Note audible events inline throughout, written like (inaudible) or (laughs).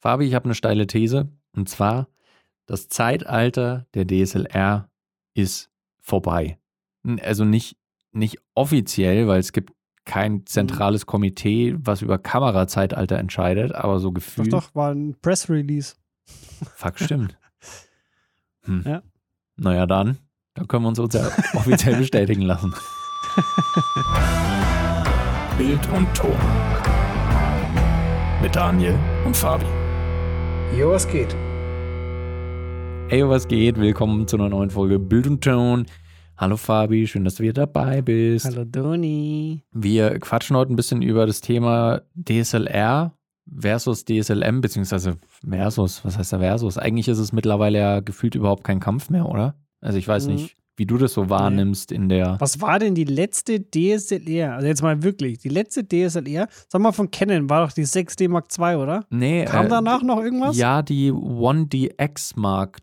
Fabi, ich habe eine steile These. Und zwar, das Zeitalter der DSLR ist vorbei. Also nicht, nicht offiziell, weil es gibt kein zentrales Komitee, was über Kamerazeitalter entscheidet, aber so gefühlt. Doch, doch, war ein Press Release. Fuck, stimmt. (laughs) Hm. Ja. Naja, dann, dann können wir uns uns ja offiziell bestätigen lassen. (laughs) Bild und Ton. Mit Daniel und Fabi. Jo, was geht? Hey, was geht? Willkommen zu einer neuen Folge Bild und Ton. Hallo Fabi, schön, dass du wieder dabei bist. Hallo Doni. Wir quatschen heute ein bisschen über das Thema DSLR versus DSLM, beziehungsweise Versus. Was heißt da Versus? Eigentlich ist es mittlerweile ja gefühlt überhaupt kein Kampf mehr, oder? Also ich weiß Mhm. nicht, wie du das so wahrnimmst in der. Was war denn die letzte DSLR? Also jetzt mal wirklich, die letzte DSLR, sag mal von Canon, war doch die 6D Mark II, oder? Nee, Kam äh, danach noch irgendwas? Ja, die 1DX Mark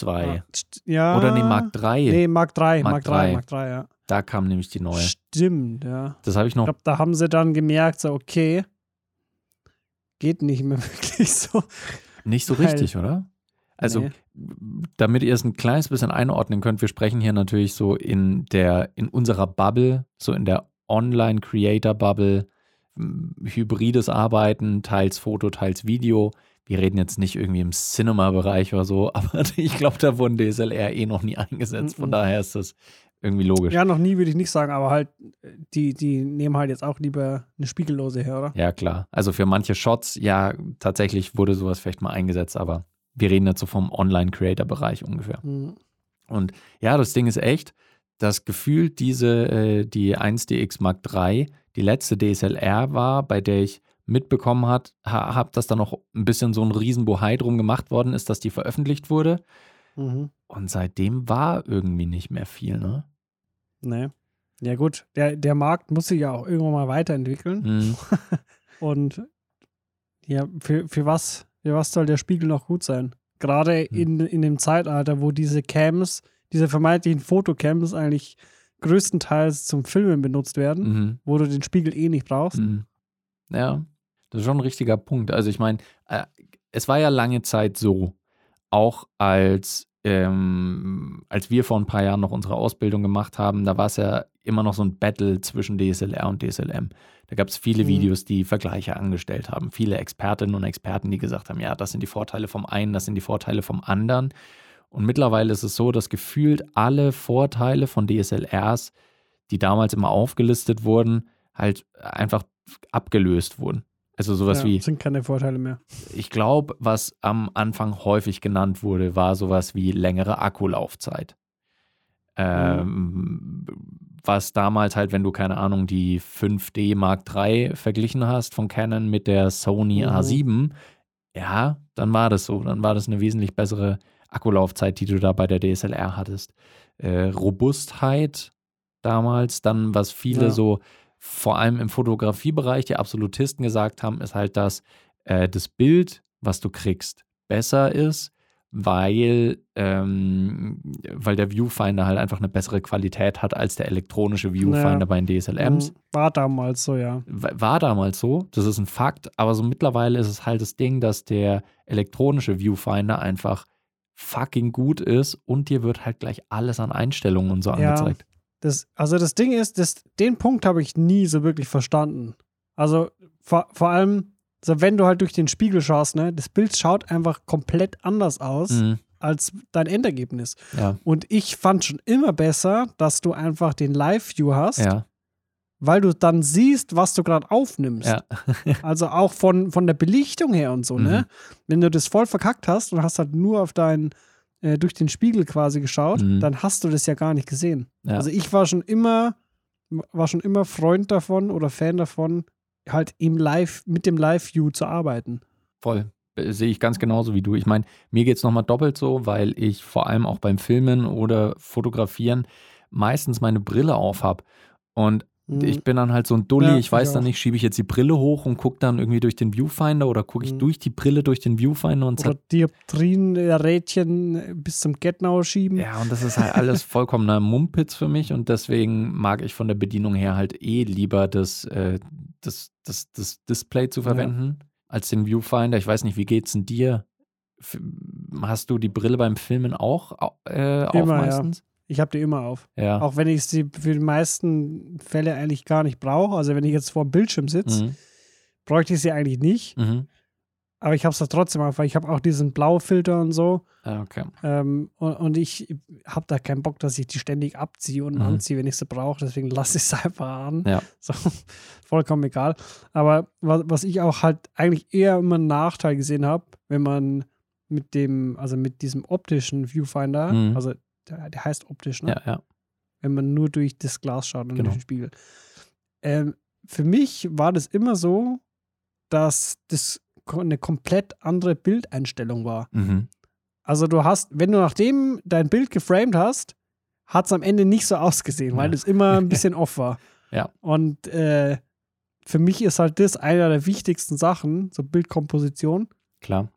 II. Ah, ja. Oder nee, Mark III. Nee, Mark III, Mark Mark, III. Mark III, ja. Da kam nämlich die neue. Stimmt, ja. Das habe ich Ich noch. glaube, da haben sie dann gemerkt, so, okay, geht nicht mehr (laughs) wirklich so. Nicht so Weil- richtig, oder? Also, Nee. damit ihr es ein kleines bisschen einordnen könnt, wir sprechen hier natürlich so in der, in unserer Bubble, so in der Online-Creator-Bubble, hybrides Arbeiten, teils Foto, teils Video. Wir reden jetzt nicht irgendwie im Cinema-Bereich oder so, (laughs) aber ich glaube, da wurden DSLR eh noch nie eingesetzt. Von daher ist das irgendwie logisch. Ja, noch nie würde ich nicht sagen, aber halt, die, die nehmen halt jetzt auch lieber eine Spiegellose her, oder? Ja, klar. Also für manche Shots, ja, tatsächlich wurde sowas vielleicht mal eingesetzt, aber wir reden jetzt so vom Online-Creator-Bereich ungefähr. Mhm. Und ja, das Ding ist echt, das Gefühl, diese, äh, die 1DX Mark III, die letzte DSLR war, bei der ich mitbekommen hat, ha, habe, dass da noch ein bisschen so ein Riesenbohai drum gemacht worden ist, dass die veröffentlicht wurde. Mhm. Und seitdem war irgendwie nicht mehr viel, ne? Nee. Ja, gut, der, der Markt muss sich ja auch irgendwann mal weiterentwickeln. Mhm. (laughs) Und ja, für, für was, für was soll der Spiegel noch gut sein? Gerade Hm. in, in dem Zeitalter, wo diese Cams, diese vermeintlichen Fotocams eigentlich größtenteils zum Filmen benutzt werden, Mhm. wo du den Spiegel eh nicht brauchst. Mhm. Ja, das ist schon ein richtiger Punkt. Also ich meine, äh, es war ja lange Zeit so, auch als, ähm, als wir vor ein paar Jahren noch unsere Ausbildung gemacht haben, da war es ja immer noch so ein Battle zwischen DSLR und DSLM. Da gab es viele Mhm. Videos, die Vergleiche angestellt haben. Viele Expertinnen und Experten, die gesagt haben, ja, das sind die Vorteile vom einen, das sind die Vorteile vom anderen. Und mittlerweile ist es so, dass gefühlt alle Vorteile von DSLRs, die damals immer aufgelistet wurden, halt einfach abgelöst wurden. Also sowas ja, wie, sind keine Vorteile mehr. ich glaube, was am Anfang häufig genannt wurde, war sowas wie längere Akkulaufzeit. Ähm, Was damals halt, wenn du keine Ahnung, die 5D Mark III verglichen hast von Canon mit der Sony Mhm. A7, ja, dann war das so. Dann war das eine wesentlich bessere Akkulaufzeit, die du da bei der DSLR hattest. Äh, Robustheit damals, dann was viele Ja. so, vor allem im Fotografiebereich, die Absolutisten gesagt haben, ist halt, dass äh, das Bild, was du kriegst, besser ist, weil, ähm, weil der Viewfinder halt einfach eine bessere Qualität hat als der elektronische Viewfinder Ja. bei den DSLMs. Mhm. War damals so, ja. W- War damals so, das ist ein Fakt, aber so mittlerweile ist es halt das Ding, dass der elektronische Viewfinder einfach fucking gut ist und dir wird halt gleich alles an Einstellungen und so Ja. Das, also das Ding ist, das, den Punkt habe ich nie so wirklich verstanden. Also vor, vor allem, so wenn du halt durch den Spiegel schaust, ne, das Bild schaut einfach komplett anders aus Mhm. als dein Endergebnis. Ja, Und ich fand schon immer besser, dass du einfach den Live-View hast, ja, weil du dann siehst, was du gerade aufnimmst. ja. (laughs) Also auch von, von der Belichtung her und so, ne? Mhm. Wenn du das voll verkackt hast und hast halt nur auf deinen, äh, durch den Spiegel quasi geschaut, Mhm. dann hast du das ja gar nicht gesehen. Ja. Also ich war schon immer, war schon immer Freund davon oder Fan davon, halt im Live, mit dem Live-View zu arbeiten. Voll. Äh, Sehe ich ganz genauso wie du. Ich meine, mir geht es nochmal doppelt so, weil ich vor allem auch beim Filmen oder Fotografieren meistens meine Brille auf habe. Und. Ich bin dann halt so ein Dulli, Ja, ich weiß ich dann nicht, schiebe ich jetzt die Brille hoch und gucke dann irgendwie durch den Viewfinder oder gucke ich Mhm. durch die Brille durch den Viewfinder und Oder Dioptrien-Rädchen bis zum Getnau schieben. Ja, und das ist halt alles vollkommener Mumpitz für mich und deswegen mag ich von der Bedienung her halt eh lieber das, äh, das, das, das Display zu verwenden. als den Viewfinder. Ich weiß nicht, wie geht's denn dir? Hast du die Brille beim Filmen auch äh, auf Immer, ja. Ich habe die immer auf. Ja. Auch wenn ich sie für die meisten Fälle eigentlich gar nicht brauche. Also wenn ich jetzt vor dem Bildschirm sitze, Mhm. bräuchte ich sie eigentlich nicht. Mhm. Aber ich habe es da trotzdem auf, weil ich habe auch diesen Blaufilter und so. Ah, Okay. Ähm, und, und ich habe da keinen Bock, dass ich die ständig abziehe und Mhm. anziehe, wenn ich sie brauche. Deswegen lasse ich es (laughs) einfach an. Ja. So, vollkommen egal. Aber was, was ich auch halt eigentlich eher immer einen Nachteil gesehen habe, wenn man mit dem, also mit diesem optischen Viewfinder, Mhm. also der, heißt optisch, ne? Ja, ja. wenn man nur durch das Glas schaut und Genau. durch den Spiegel. Ähm, für mich war das immer so, dass das eine komplett andere Bildeinstellung war. Mhm. Also du hast, wenn du nachdem dein Bild geframed hast, hat es am Ende nicht so ausgesehen, weil es immer ein (laughs) bisschen off war. Ja. Und äh, für mich ist halt das einer der wichtigsten Sachen, so Bildkomposition. Klar.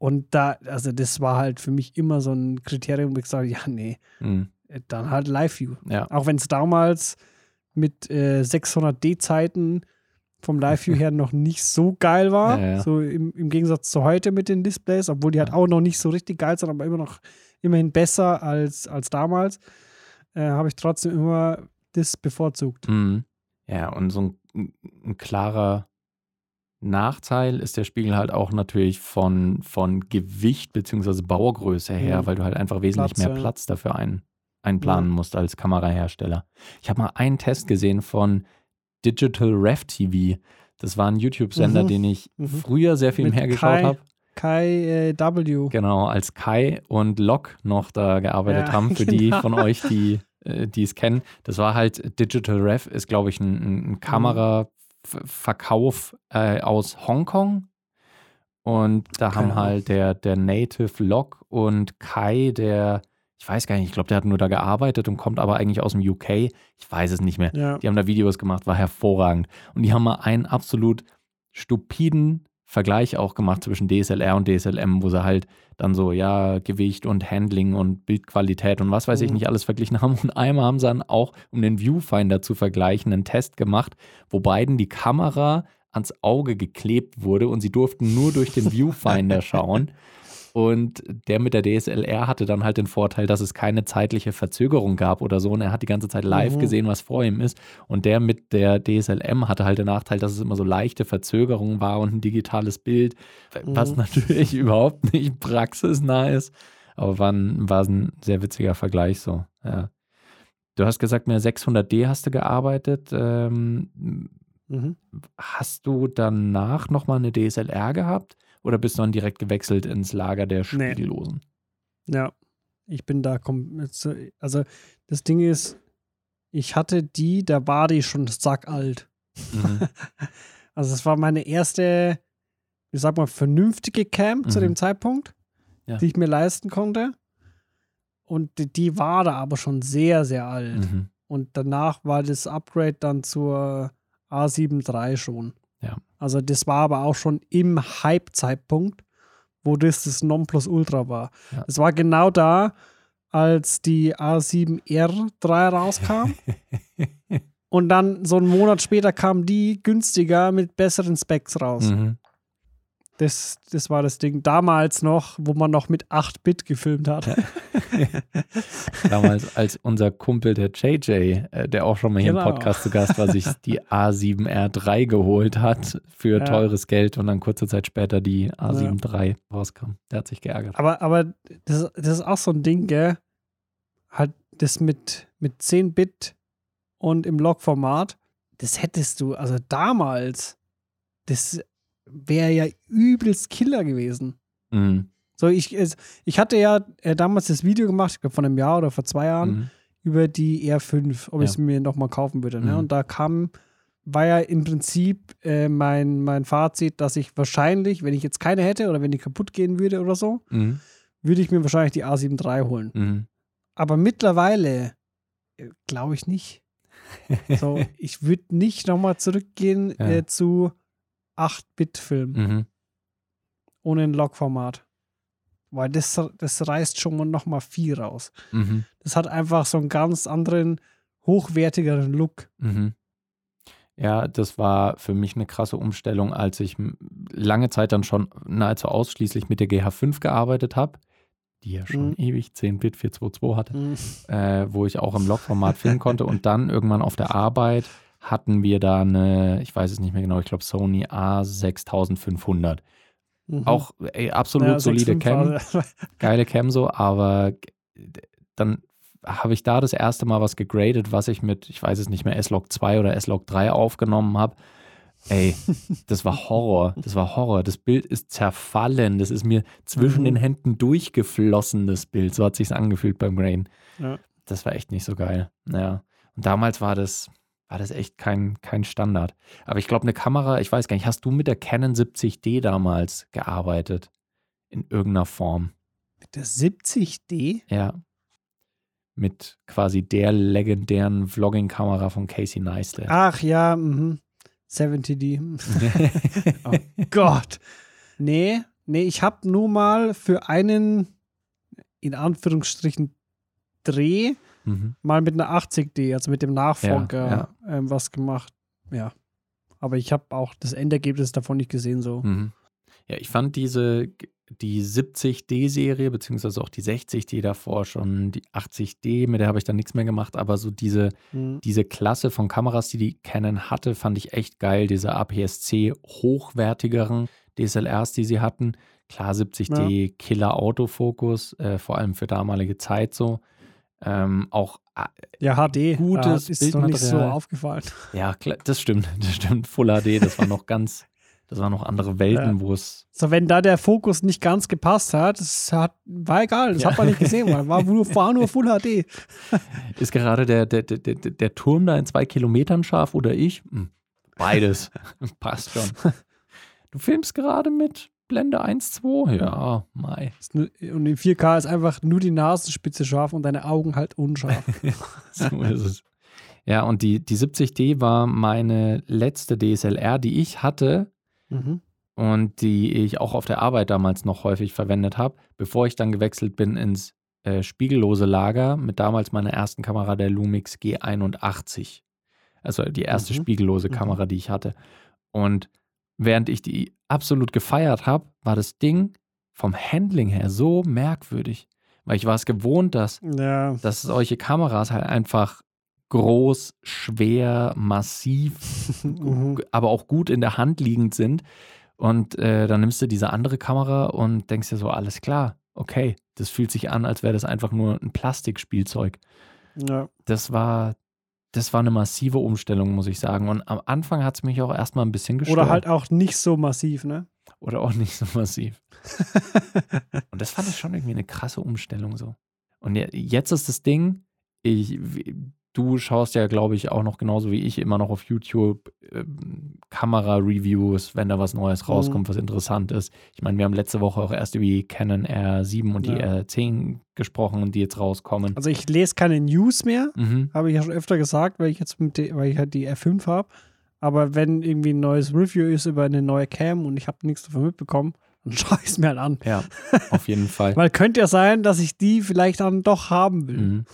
Und da, also das war halt für mich immer so ein Kriterium, wo ich sage, ja, nee, Mhm. äh, dann halt Live-View. Ja. Auch wenn es damals mit äh, 600D-Zeiten vom Live-View (laughs) her noch nicht so geil war. Ja, ja. So im, im Gegensatz zu heute mit den Displays, obwohl die halt auch noch nicht so richtig geil sind, aber immer noch immerhin besser als, als damals, äh, habe ich trotzdem immer das bevorzugt. Mhm. Ja, und so ein, ein klarer Nachteil ist der Spiegel halt auch natürlich von, von Gewicht bzw. Baugröße her, Mhm. weil du halt einfach wesentlich Platz, mehr. Platz dafür ein, einplanen Ja. musst als Kamerahersteller. Ich habe mal einen Test gesehen von Digital Rev TV. Das war ein YouTube-Sender, Mhm. den ich Mhm. früher sehr viel Mit mehr geschaut habe. Kai äh, W. Genau, als Kai und Locke noch da gearbeitet Ja, (laughs) haben, für die genau. von euch, die äh, die es kennen. Das war halt Digital Rev, ist glaube ich ein, ein- Mhm. Kameraverkauf äh, aus Hongkong. Und da haben Keine Ahnung. halt der, der Native Locke und Kai, der, ich weiß gar nicht, ich glaube, der hat nur da gearbeitet und kommt aber eigentlich aus dem UK. Ich weiß es nicht mehr. Ja. Die haben da Videos gemacht, war hervorragend. Und die haben mal einen absolut stupiden Vergleich auch gemacht zwischen DSLR und DSLM, wo sie halt dann so, ja, Gewicht und Handling und Bildqualität und was weiß ich Mhm. nicht alles verglichen haben. Und einmal haben sie dann auch, um den Viewfinder zu vergleichen, einen Test gemacht, wo beiden die Kamera ans Auge geklebt wurde und sie durften nur durch den (laughs) Viewfinder schauen. Und der mit der DSLR hatte dann halt den Vorteil, dass es keine zeitliche Verzögerung gab oder so. Und er hat die ganze Zeit live Mhm. gesehen, was vor ihm ist. Und der mit der DSLM hatte halt den Nachteil, dass es immer so leichte Verzögerung war und ein digitales Bild, was Mhm. natürlich (laughs) überhaupt nicht praxisnah ist. Aber war ein, war ein sehr witziger Vergleich so. Ja. Du hast gesagt, mehr 600D hast du gearbeitet. Ähm, Mhm. hast du danach nochmal eine DSLR gehabt? Oder bist du dann direkt gewechselt ins Lager der Nee. Spiegellosen? Ja, ich bin da äh, Also das Ding ist, ich hatte die, da war die schon sackalt. Mhm. (laughs) Also es war meine erste, ich sag mal, vernünftige Cam zu Mhm. dem Zeitpunkt, Ja. die ich mir leisten konnte. Und die, die war da aber schon sehr, sehr alt. Mhm. Und danach war das Upgrade dann zur A7 III schon. Ja. Also das war aber auch schon im Hype-Zeitpunkt, wo das das Nonplusultra war. Ja. Das war genau da, als die A7R3 rauskam. (laughs) und dann so einen Monat später kam die günstiger mit besseren Specs raus. Mhm. Das, das war das Ding. Damals noch, wo man noch mit 8-Bit gefilmt hat. (laughs) Damals, als unser Kumpel, der JJ, äh, der auch schon mal hier im Genau. Podcast zu Gast war, sich die A7R3 geholt hat für Ja. teures Geld und dann kurze Zeit später die A7 III rauskam. Der hat sich geärgert. Aber, aber das, das ist auch so ein Ding, gell? Halt das mit, mit 10-Bit und im Log-Format, das hättest du, also damals, das wäre ja übelst Killer gewesen. Mhm. So, ich, ich hatte ja äh, damals das Video gemacht, ich glaube vor einem Jahr oder vor zwei Jahren, Mhm. über die R5, ob ich Ja. es mir nochmal kaufen würde. Ne? Mhm. Und da kam, war ja im Prinzip äh, mein, mein Fazit, dass ich wahrscheinlich, wenn ich jetzt keine hätte oder wenn die kaputt gehen würde oder so, Mhm. würde ich mir wahrscheinlich die A7 III holen. Mhm. Aber mittlerweile glaube ich nicht. (laughs) So, ich würde nicht nochmal zurückgehen Ja. äh, zu 8-Bit-Film Mhm. ohne ein Log-Format. Weil das, das reißt schon mal nochmal viel raus. Mhm. Das hat einfach so einen ganz anderen, hochwertigeren Look. Mhm. Ja, das war für mich eine krasse Umstellung, als ich lange Zeit dann schon nahezu ausschließlich mit der GH5 gearbeitet habe, die ja schon Mhm. ewig 10-Bit 422 hatte, Mhm. äh, wo ich auch im Log-Format filmen konnte. Und dann irgendwann auf der Arbeit hatten wir da eine, ich weiß es nicht mehr genau, ich glaube Sony A6500. Mhm. Auch ey, absolut Ja, solide 6,5 Cam, (laughs) geile Cam so, aber dann habe ich da das erste Mal was gegradet, was ich mit, ich weiß es nicht mehr, S-Log 2 oder S-Log 3 aufgenommen habe. Ey, das war Horror. Das war Horror. Das Bild ist zerfallen. Das ist mir zwischen Mhm. den Händen durchgeflossen, das Bild. So hat sich's angefühlt beim Grain. Ja. Das war echt nicht so geil. Naja. Und damals war das, war das echt kein, kein Standard. Aber ich glaube, eine Kamera, ich weiß gar nicht, hast du mit der Canon 70D damals gearbeitet? In irgendeiner Form? Mit der 70D? Ja. Mit quasi der legendären Vlogging-Kamera von Casey Neistat. Ach ja, mhm. 70D. (laughs) Oh Gott. Nee, nee, ich habe nur mal für einen, in Anführungsstrichen, Dreh mhm. mal mit einer 80D, also mit dem Nachfolger, Ja, Ähm, was gemacht. Ja. Aber ich habe auch das Endergebnis davon nicht gesehen, so. Mhm. Ja, ich fand diese, die 70D-Serie, beziehungsweise auch die 60D davor schon, die 80D, mit der habe ich dann nichts mehr gemacht, aber so diese, Mhm. diese Klasse von Kameras, die die Canon hatte, fand ich echt geil. Diese APS-C hochwertigeren DSLRs, die sie hatten. Klar, 70D, Killer Autofokus, äh, vor allem für damalige Zeit so. Ähm, auch, äh, Ja, HD. Gutes äh, ist noch nicht so aufgefallen. ja, klar, das stimmt, (laughs) das stimmt. Full HD, das war noch ganz, das waren noch andere Welten, Ja. wo es So, wenn da der Fokus nicht ganz gepasst hat, das hat, war egal, das Ja. hat man nicht gesehen, weil war nur, war nur Full HD. (laughs) Ist gerade der, der, der, der, der Turm da in zwei Kilometern scharf oder ich? Hm, Beides. (laughs) Passt schon. Du filmst gerade mit Blende 1.2? Ja, nur- Und in 4K ist einfach nur die Nasenspitze scharf und deine Augen halt unscharf. (laughs) So ist es. Ja, und die, die 70D war meine letzte DSLR, die ich hatte mhm. und die ich auch auf der Arbeit damals noch häufig verwendet habe, bevor ich dann gewechselt bin ins äh, spiegellose Lager mit damals meiner ersten Kamera, der Lumix G81. Also die erste Mhm. spiegellose Mhm. Kamera, die ich hatte. Und während ich die absolut gefeiert habe, war das Ding vom Handling her so merkwürdig. Weil ich war es gewohnt, dass Ja. dass solche Kameras halt einfach groß, schwer, massiv, (laughs) Mhm. aber auch gut in der Hand liegend sind. Und äh, dann nimmst du diese andere Kamera und denkst dir so, alles klar, okay, das fühlt sich an, als wäre das einfach nur ein Plastikspielzeug. ja. Das war, das war eine massive Umstellung, muss ich sagen. Und am Anfang hat es mich auch erstmal ein bisschen gestört. Oder halt auch nicht so massiv, ne? Oder auch nicht so massiv. (laughs) Und das fand ich schon irgendwie eine krasse Umstellung so. Und je- jetzt ist das Ding, ich, du schaust ja, glaube ich, auch noch genauso wie ich immer noch auf YouTube ähm, Kamera-Reviews, wenn da was Neues Mhm. rauskommt, was interessant ist. Ich meine, wir haben letzte Woche auch erst über die Canon R7 und die Ja. R10 gesprochen, die jetzt rauskommen. Also ich lese keine News mehr, Mhm. habe ich ja schon öfter gesagt, weil ich jetzt mit der, weil ich halt die R5 habe. Aber wenn irgendwie ein neues Review ist über eine neue Cam und ich habe nichts davon mitbekommen, dann (laughs) schaue ich es mir halt an. Ja, auf jeden Fall. (laughs) Weil könnte ja sein, dass ich die vielleicht dann doch haben will. Mhm.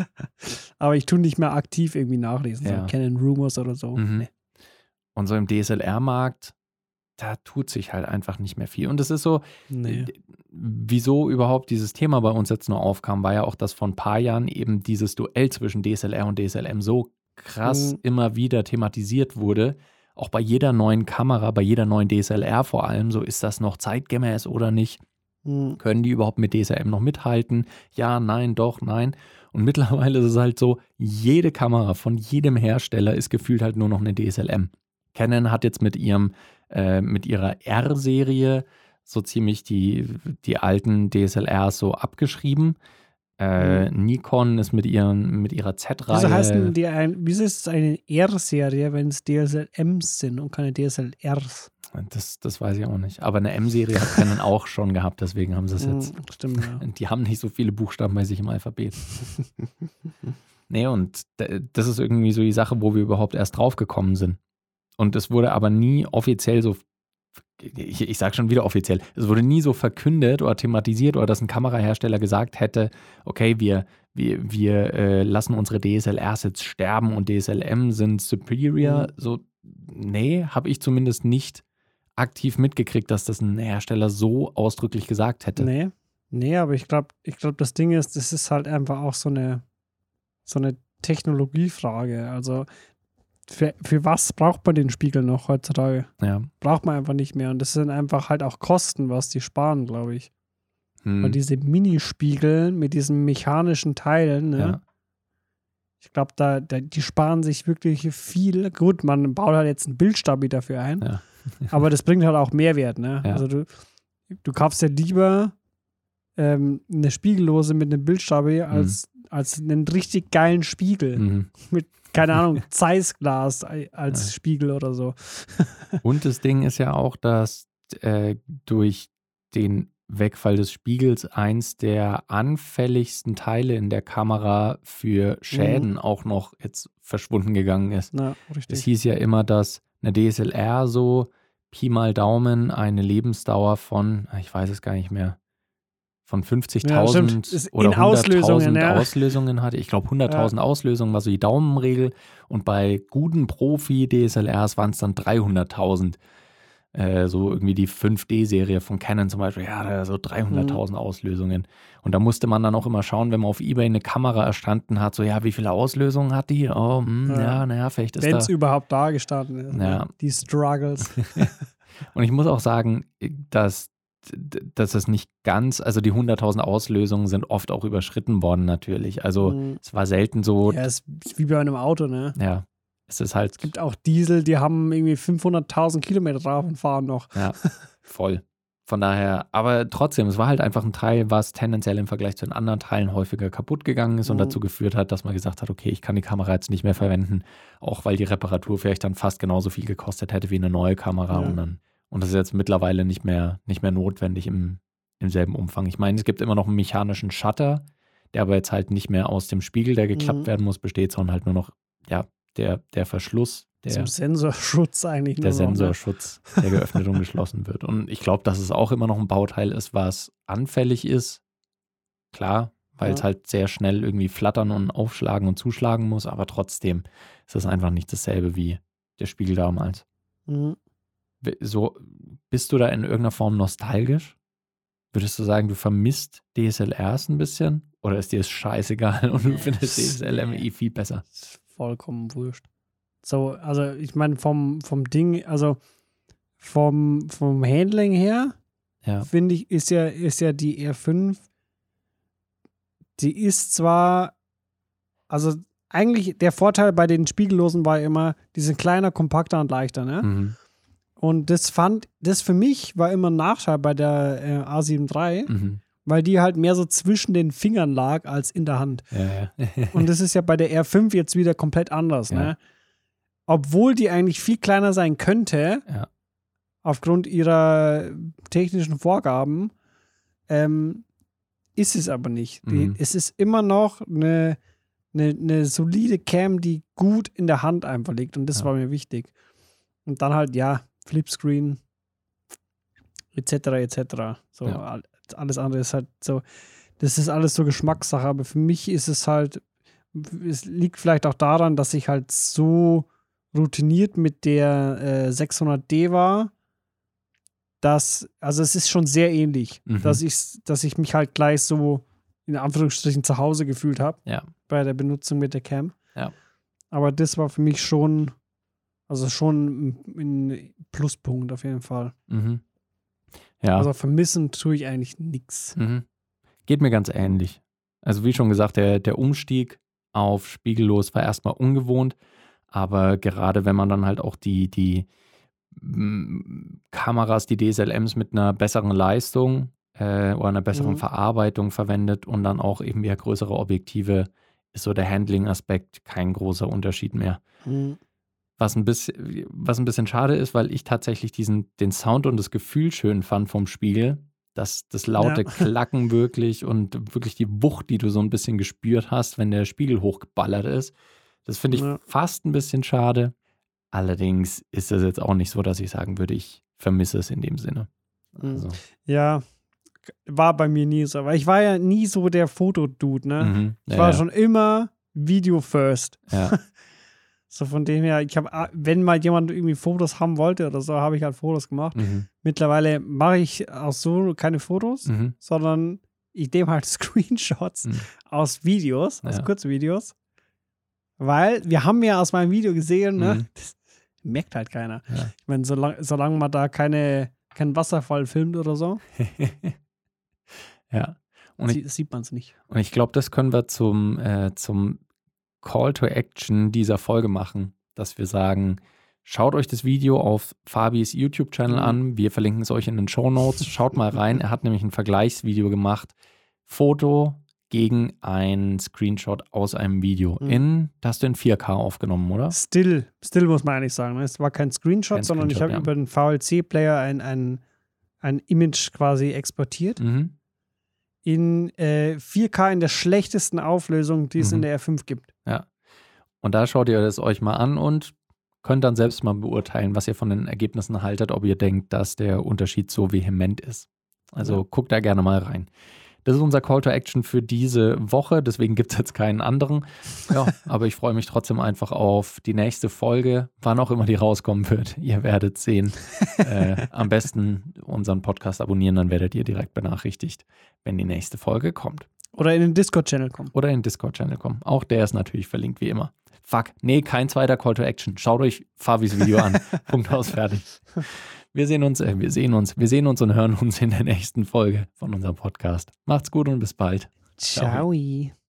(laughs) Aber ich tue nicht mehr aktiv irgendwie nachlesen. Ja. So Canon Rumors oder so. Mhm. Nee. Und so im DSLR-Markt, da tut sich halt einfach nicht mehr viel. Und es ist so, Nee. Wieso überhaupt dieses Thema bei uns jetzt nur aufkam, war ja auch, dass vor ein paar Jahren eben dieses Duell zwischen DSLR und DSLM so krass Mhm. immer wieder thematisiert wurde. Auch bei jeder neuen Kamera, bei jeder neuen DSLR vor allem, so ist das noch zeitgemäß oder nicht? Hm. Können die überhaupt mit DSLM noch mithalten? Ja, nein, doch, nein. Und (laughs) mittlerweile ist es halt so, jede Kamera von jedem Hersteller ist gefühlt halt nur noch eine DSLM. Canon hat jetzt mit ihrem, äh, mit ihrer R-Serie so ziemlich die, die alten DSLRs so abgeschrieben. Äh, Nikon ist mit, ihren, mit ihrer Z-Reihe. Wieso heißt denn die ein, wieso ist es eine R-Serie, wenn es DSLMs sind und keine DSLRs? das, das weiß ich auch nicht. Aber eine M-Serie hat Canon (laughs) auch schon gehabt, deswegen haben sie es jetzt. Hm, Stimmt, ja. (laughs) Die haben nicht so viele Buchstaben bei sich im Alphabet. (laughs) nee, und das ist irgendwie so die Sache, wo wir überhaupt erst drauf gekommen sind. Und es wurde aber nie offiziell so ich, ich sage schon wieder offiziell, es wurde nie so verkündet oder thematisiert oder dass ein Kamerahersteller gesagt hätte, okay, wir, wir, wir äh, lassen unsere DSLRs jetzt sterben und DSLM sind superior. Mhm. So, nee, habe ich zumindest nicht aktiv mitgekriegt, dass das ein Hersteller so ausdrücklich gesagt hätte. Nee. Nee, aber ich glaube, ich glaube, das Ding ist, das ist halt einfach auch so eine, so eine Technologiefrage. Also für, für was braucht man den Spiegel noch heutzutage? Ja. Braucht man einfach nicht mehr. Und das sind einfach halt auch Kosten, was die sparen, glaube ich. Hm. Weil diese Minispiegel mit diesen mechanischen Teilen, ne? ja. ich glaube, da, da, die sparen sich wirklich viel. Gut, man baut halt jetzt einen Bildstabi dafür ein, Ja. aber das bringt halt auch Mehrwert. Ne? Also du, du kaufst ja lieber ähm, eine Spiegellose mit einem Bildstabi als, als einen richtig geilen Spiegel. Mhm. (laughs) Keine Ahnung, (laughs) Zeissglas als Ja. Spiegel oder so. (laughs) Und das Ding ist ja auch, dass äh, durch den Wegfall des Spiegels eins der anfälligsten Teile in der Kamera für Schäden Mhm. auch noch jetzt verschwunden gegangen ist. Na, Es hieß ja immer, dass eine DSLR so Pi mal Daumen eine Lebensdauer von, ich weiß es gar nicht mehr, von Ja, stimmt. 50.000 Ist oder in Auslösungen, 100.000 ja. Auslösungen hatte. Ich glaube, 100.000 Auslösungen war so die Daumenregel. Und bei guten Profi-DSLRs waren es dann 300.000. Äh, so irgendwie die 5D-Serie von Canon zum Beispiel, ja, da so 300.000 Mhm. Auslösungen. Und da musste man dann auch immer schauen, wenn man auf Ebay eine Kamera erstanden hat, so, ja, wie viele Auslösungen hat die? Oh, hm, Ja. ja, naja, vielleicht ist Wenn da es überhaupt da gestanden ist. ne? Ja. Die Struggles. (laughs) Und ich muss auch sagen, dass, dass es nicht ganz, also die 100.000 Auslösungen sind oft auch überschritten worden natürlich. Also Mhm. es war selten so, ja, ist wie bei einem Auto, ne? ja, es ist halt gibt auch Diesel, die haben irgendwie 500.000 Kilometer drauf und fahren noch. ja, (laughs) voll. Von daher, aber trotzdem, es war halt einfach ein Teil, was tendenziell im Vergleich zu den anderen Teilen häufiger kaputt gegangen ist und Mhm. dazu geführt hat, dass man gesagt hat, okay, ich kann die Kamera jetzt nicht mehr verwenden, auch weil die Reparatur vielleicht dann fast genauso viel gekostet hätte wie eine neue Kamera Ja. und dann und das ist jetzt mittlerweile nicht mehr nicht mehr notwendig im, im selben Umfang. Ich meine, es gibt immer noch einen mechanischen Shutter, der aber jetzt halt nicht mehr aus dem Spiegel, der geklappt Mhm. werden muss, besteht, sondern halt nur noch ja der der Verschluss, der Zum Sensorschutz eigentlich der noch, ne? Sensorschutz, der geöffnet und (laughs) geschlossen wird. Und ich glaube, dass es auch immer noch ein Bauteil ist, was anfällig ist. Klar, weil Ja. es halt sehr schnell irgendwie flattern und aufschlagen und zuschlagen muss, aber trotzdem ist es einfach nicht dasselbe wie der Spiegel damals. Mhm. So, bist du da in irgendeiner Form nostalgisch? Würdest du sagen, du vermisst DSLRs ein bisschen? Oder ist dir es scheißegal und du findest das- DSLM nee. eh viel besser? Ist vollkommen wurscht. So, also ich meine, vom, vom Ding, also vom, vom Handling her, Ja. finde ich, ist ja, ist ja die R5, die ist zwar, also eigentlich der Vorteil bei den Spiegellosen war immer, die sind kleiner, kompakter und leichter, ne? Mhm. Und das fand, das für mich war immer ein Nachteil bei der äh, A7 III, Mhm. weil die halt mehr so zwischen den Fingern lag als in der Hand. Ja, ja. (laughs) Und das ist ja bei der R5 jetzt wieder komplett anders, Ja. ne? Obwohl die eigentlich viel kleiner sein könnte, aufgrund ihrer technischen Vorgaben, ähm, ist es aber nicht. Die, Mhm. Es ist immer noch eine, eine, eine solide Cam, die gut in der Hand einfach liegt. Und das war mir wichtig. Und dann halt, ja, Flipscreen, etc., etc. So, Ja. all- alles andere ist halt so, das ist alles so Geschmackssache, aber für mich ist es halt, es liegt vielleicht auch daran, dass ich halt so routiniert mit der äh, 600D war, dass, also es ist schon sehr ähnlich, Mhm. dass, ich, dass ich mich halt gleich so in Anführungsstrichen zu Hause gefühlt habe Ja. bei der Benutzung mit der Cam. Ja. Aber das war für mich schon, also schon ein Pluspunkt auf jeden Fall. Mhm. Ja. Also vermissen tue ich eigentlich nichts. Mhm. Geht mir ganz ähnlich. Also wie schon gesagt, der, der Umstieg auf Spiegellos war erstmal ungewohnt, aber gerade wenn man dann halt auch die, die mm, Kameras, die DSLMs mit einer besseren Leistung äh, oder einer besseren Mhm. Verarbeitung verwendet und dann auch eben wieder größere Objektive, ist so der Handling-Aspekt kein großer Unterschied mehr. Mhm. Was ein bisschen, was ein bisschen schade ist, weil ich tatsächlich diesen, den Sound und das Gefühl schön fand vom Spiegel. Das, das laute Ja. (laughs) Klacken wirklich und wirklich die Wucht, die du so ein bisschen gespürt hast, wenn der Spiegel hochgeballert ist. Das finde ich Ja. fast ein bisschen schade. Allerdings ist es jetzt auch nicht so, dass ich sagen würde, ich vermisse es in dem Sinne. Mhm. Also, Ja, war bei mir nie so. Weil ich war ja nie so der Fotodude, ne? mhm. Ich ja, war ja. schon immer Video first. Ja. (laughs) So von dem her, ich habe, wenn mal jemand irgendwie Fotos haben wollte oder so, habe ich halt Fotos gemacht. Mhm. Mittlerweile mache ich auch so keine Fotos, Mhm. sondern ich nehme halt (laughs) Screenshots Mhm. aus Videos, aus Ja. Kurzvideos. Weil wir haben ja aus meinem Video gesehen, ne? Mhm. (laughs) Das merkt halt keiner. Ja. Ich meine, solange, solange man da keine, keinen Wasserfall filmt oder so, (laughs) ja. Und ich, sie, sieht man es nicht. und ich glaube, das können wir zum, äh, zum Call to Action dieser Folge machen, dass wir sagen, schaut euch das Video auf Fabis YouTube-Channel Mhm. an. Wir verlinken es euch in den Show Notes. Schaut mal rein. Er hat nämlich ein Vergleichsvideo gemacht. Foto gegen ein Screenshot aus einem Video. Mhm. In, das hast du in 4K aufgenommen, oder? Still, still muss man eigentlich sagen. ne? Es war kein Screenshot, Kein sondern ich Screenshot, habe ja. über den VLC-Player ein, ein, ein Image quasi exportiert. Mhm. In äh, 4K in der schlechtesten Auflösung, die es Mhm. in der R5 gibt. Und da schaut ihr das euch mal an und könnt dann selbst mal beurteilen, was ihr von den Ergebnissen haltet, ob ihr denkt, dass der Unterschied so vehement ist. Also Ja. guckt da gerne mal rein. Das ist unser Call to Action für diese Woche, deswegen gibt es jetzt keinen anderen. Ja, (laughs) aber ich freue mich trotzdem einfach auf die nächste Folge, wann auch immer die rauskommen wird. Ihr werdet sehen. (laughs) äh, am besten unseren Podcast abonnieren, dann werdet ihr direkt benachrichtigt, wenn die nächste Folge kommt. Oder in den Discord-Channel kommen. Oder in den Discord-Channel kommen. Auch der ist natürlich verlinkt, wie immer. Fuck, nee, kein zweiter Call to Action. Schaut euch Fabis Video an. (laughs) Punkt aus, fertig. Wir sehen uns, äh, wir sehen uns, wir sehen uns und hören uns in der nächsten Folge von unserem Podcast. Macht's gut und bis bald. Ciao. Ciao.